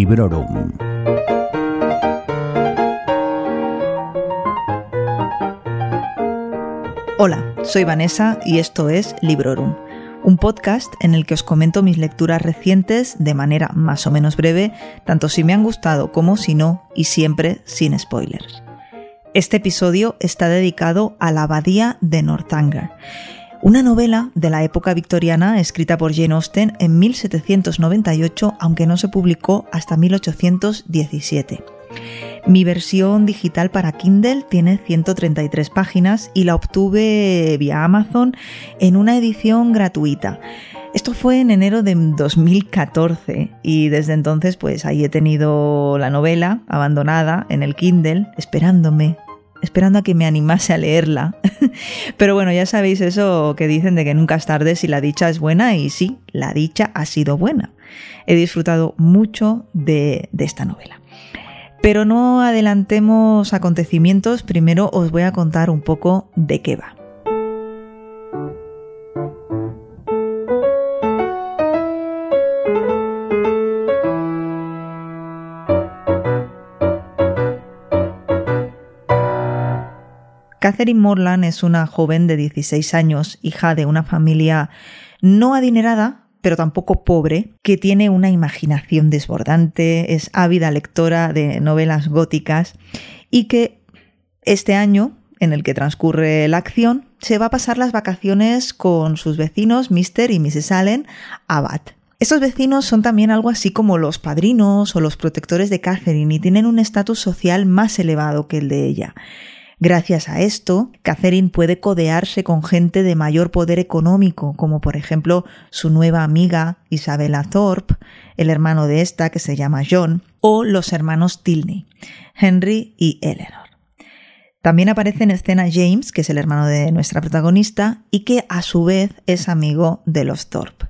Librorum. Hola, soy Vanessa y esto es Librorum, un podcast en el que os comento mis lecturas recientes de manera más o menos breve, tanto si me han gustado como si no, y siempre sin spoilers. Este episodio está dedicado a la abadía de Northanger una novela de la época victoriana escrita por Jane Austen en 1798, aunque no se publicó hasta 1817. Mi versión digital para Kindle tiene 133 páginas y la obtuve vía Amazon en una edición gratuita. Esto fue en enero de 2014 y desde entonces pues ahí he tenido la novela abandonada en el Kindle esperándome esperando a que me animase a leerla. Pero bueno, ya sabéis eso que dicen de que nunca es tarde si la dicha es buena y sí, la dicha ha sido buena. He disfrutado mucho de, esta novela. Pero no adelantemos acontecimientos, primero os voy a contar un poco de qué va. Catherine Morland es una joven de 16 años, hija de una familia no adinerada, pero tampoco pobre, que tiene una imaginación desbordante, es ávida lectora de novelas góticas y que este año, en el que transcurre la acción, se va a pasar las vacaciones con sus vecinos Mr. y Mrs. Allen a Bath. Estos vecinos son también algo así como los padrinos o los protectores de Catherine y tienen un estatus social más elevado que el de ella. Gracias a esto, Catherine puede codearse con gente de mayor poder económico, como por ejemplo su nueva amiga Isabella Thorpe, el hermano de esta que se llama John, o los hermanos Tilney, Henry y Eleanor. También aparece en escena James, que es el hermano de nuestra protagonista, y que a su vez es amigo de los Thorpe.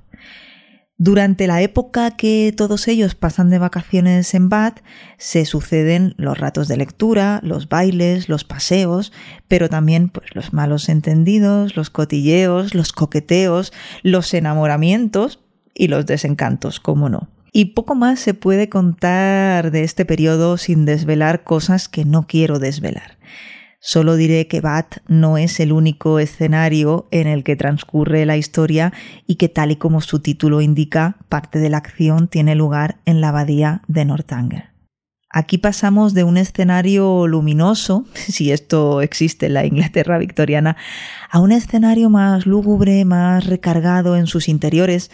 Durante la época que todos ellos pasan de vacaciones en Bath, se suceden los ratos de lectura, los bailes, los paseos, pero también pues, los malos entendidos, los cotilleos, los coqueteos, los enamoramientos y los desencantos, como no. Y poco más se puede contar de este periodo sin desvelar cosas que no quiero desvelar. Solo diré que Bath no es el único escenario en el que transcurre la historia y que tal y como su título indica, parte de la acción tiene lugar en la abadía de Northanger. Aquí pasamos de un escenario luminoso, si esto existe en la Inglaterra victoriana, a un escenario más lúgubre, más recargado en sus interiores,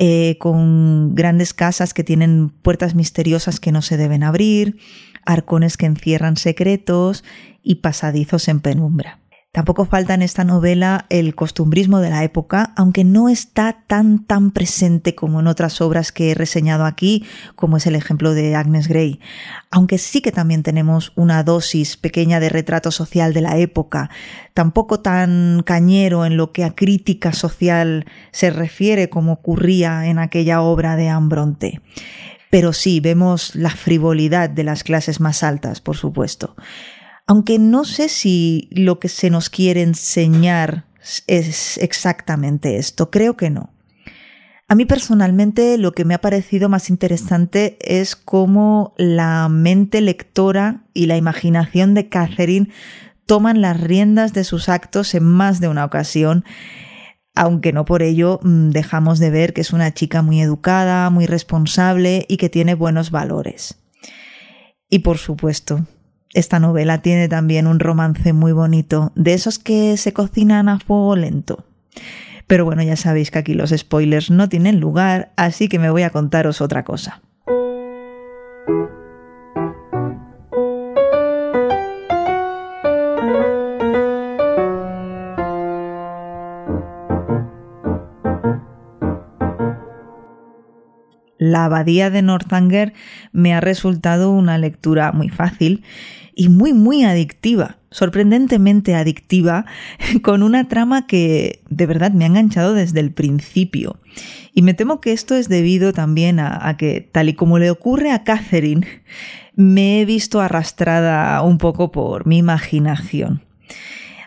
eh, con grandes casas que tienen puertas misteriosas que no se deben abrir, arcones que encierran secretos y pasadizos en penumbra. Tampoco falta en esta novela el costumbrismo de la época, aunque no está tan tan presente como en otras obras que he reseñado aquí, como es el ejemplo de Agnes Grey. Aunque sí que también tenemos una dosis pequeña de retrato social de la época, tampoco tan cañero en lo que a crítica social se refiere como ocurría en aquella obra de Ambronte. Pero sí vemos la frivolidad de las clases más altas, por supuesto. Aunque no sé si lo que se nos quiere enseñar es exactamente esto, creo que no. A mí personalmente lo que me ha parecido más interesante es cómo la mente lectora y la imaginación de Catherine toman las riendas de sus actos en más de una ocasión, aunque no por ello mm, dejamos de ver que es una chica muy educada, muy responsable y que tiene buenos valores. Y por supuesto, esta novela tiene también un romance muy bonito, de esos que se cocinan a fuego lento. Pero bueno, ya sabéis que aquí los spoilers no tienen lugar, así que me voy a contaros otra cosa. La abadía de Northanger me ha resultado una lectura muy fácil y muy muy adictiva, sorprendentemente adictiva, con una trama que de verdad me ha enganchado desde el principio. Y me temo que esto es debido también a, que, tal y como le ocurre a Catherine, me he visto arrastrada un poco por mi imaginación.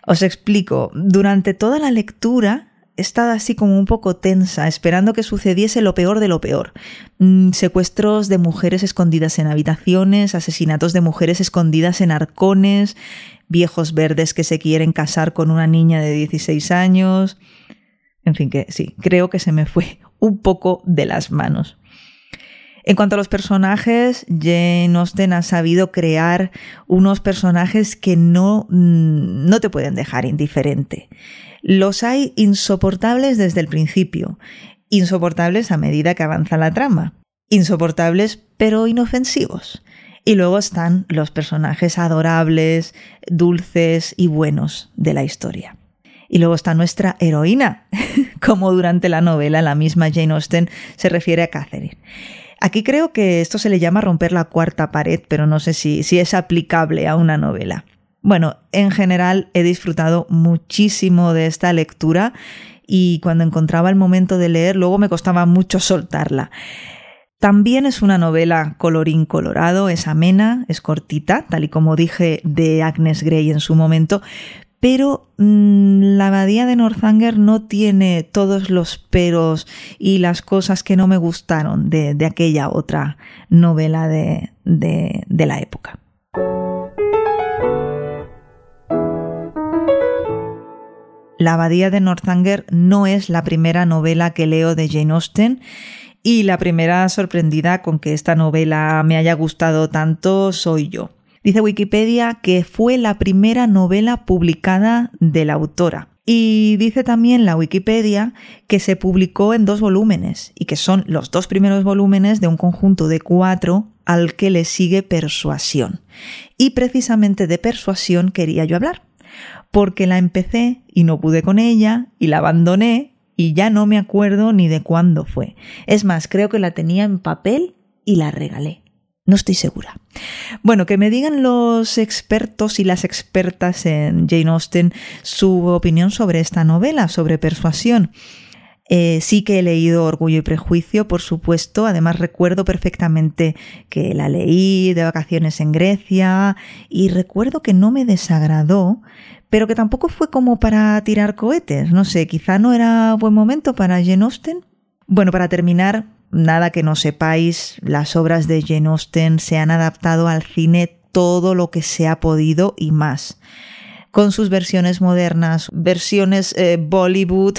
Os explico, durante toda la lectura he estado así como un poco tensa, esperando que sucediese lo peor de lo peor. Mm, secuestros de mujeres escondidas en habitaciones, asesinatos de mujeres escondidas en arcones, viejos verdes que se quieren casar con una niña de 16 años. En fin, que sí, creo que se me fue un poco de las manos. En cuanto a los personajes, Jane Austen ha sabido crear unos personajes que no, mm, no te pueden dejar indiferente. Los hay insoportables desde el principio, insoportables a medida que avanza la trama, insoportables pero inofensivos. Y luego están los personajes adorables, dulces y buenos de la historia. Y luego está nuestra heroína, como durante la novela la misma Jane Austen se refiere a Catherine. Aquí creo que esto se le llama romper la cuarta pared, pero no sé si, si es aplicable a una novela. Bueno, en general he disfrutado muchísimo de esta lectura y cuando encontraba el momento de leer luego me costaba mucho soltarla. También es una novela colorín colorado, es amena, es cortita, tal y como dije de Agnes Grey en su momento, pero mm, la abadía de Northanger no tiene todos los peros y las cosas que no me gustaron de, aquella otra novela de, de la época. La abadía de Northanger no es la primera novela que leo de Jane Austen y la primera sorprendida con que esta novela me haya gustado tanto soy yo. Dice Wikipedia que fue la primera novela publicada de la autora. Y dice también la Wikipedia que se publicó en dos volúmenes y que son los dos primeros volúmenes de un conjunto de cuatro al que le sigue Persuasión. Y precisamente de Persuasión quería yo hablar, porque la empecé y no pude con ella y la abandoné y ya no me acuerdo ni de cuándo fue. Es más, creo que la tenía en papel y la regalé. No estoy segura. Bueno, que me digan los expertos y las expertas en Jane Austen su opinión sobre esta novela, sobre persuasión. Eh, sí que he leído Orgullo y Prejuicio, por supuesto. Además recuerdo perfectamente que la leí de vacaciones en Grecia y recuerdo que no me desagradó, pero que tampoco fue como para tirar cohetes. No sé, quizá no era buen momento para Jane Austen. Bueno, para terminar, nada que no sepáis, las obras de Jane Austen se han adaptado al cine todo lo que se ha podido y más. Con sus versiones modernas, versiones eh, Bollywood,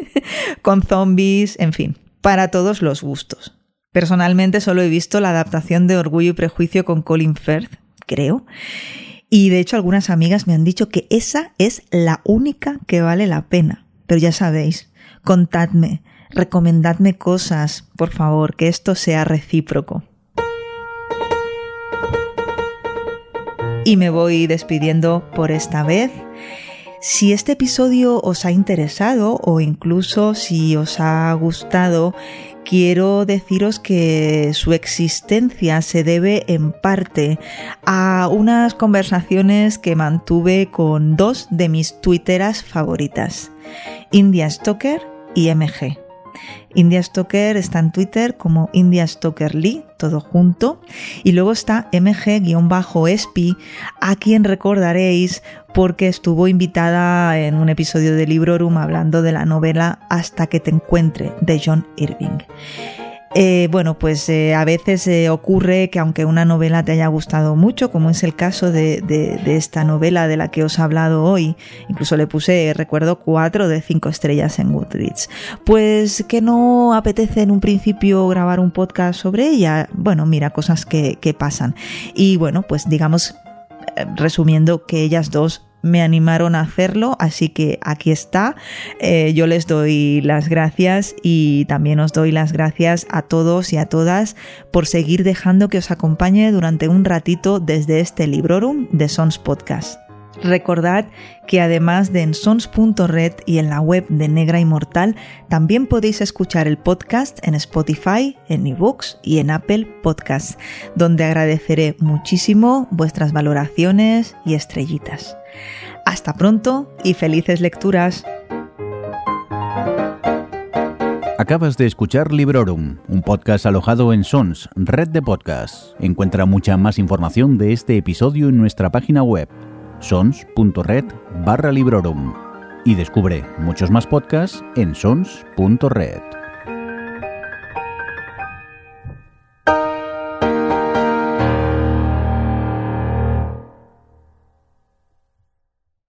con zombies, en fin, para todos los gustos. Personalmente solo he visto la adaptación de Orgullo y Prejuicio con Colin Firth, creo, y de hecho algunas amigas me han dicho que esa es la única que vale la pena. Pero ya sabéis, contadme, recomendadme cosas, por favor, que esto sea recíproco. Y me voy despidiendo por esta vez. Si este episodio os ha interesado o incluso si os ha gustado, quiero deciros que su existencia se debe en parte a unas conversaciones que mantuve con dos de mis twitteras favoritas, India Stoker y MG. India Stoker está en Twitter como India Stoker Lee, todo junto. Y luego está MG-ESPI, a quien recordaréis porque estuvo invitada en un episodio de Librorum hablando de la novela Hasta que te encuentre de John Irving. Eh, bueno, pues eh, a veces eh, ocurre que aunque una novela te haya gustado mucho, como es el caso de, de, esta novela de la que os he hablado hoy, incluso le puse, recuerdo, cuatro de cinco estrellas en Goodreads, pues que no apetece en un principio grabar un podcast sobre ella. Bueno, mira, cosas que, que pasan. Y bueno, pues digamos, resumiendo que ellas dos me animaron a hacerlo, así que aquí está. Eh, yo les doy las gracias y también os doy las gracias a todos y a todas por seguir dejando que os acompañe durante un ratito desde este Librorum de Sons Podcast. Recordad que además de en sons.red y en la web de Negra Inmortal, también podéis escuchar el podcast en Spotify, en eBooks y en Apple Podcasts, donde agradeceré muchísimo vuestras valoraciones y estrellitas. Hasta pronto y felices lecturas. Acabas de escuchar Librorum, un podcast alojado en Sons, red de podcasts. Encuentra mucha más información de este episodio en nuestra página web, sons.red barra Librorum. y descubre muchos más podcasts en sons.red.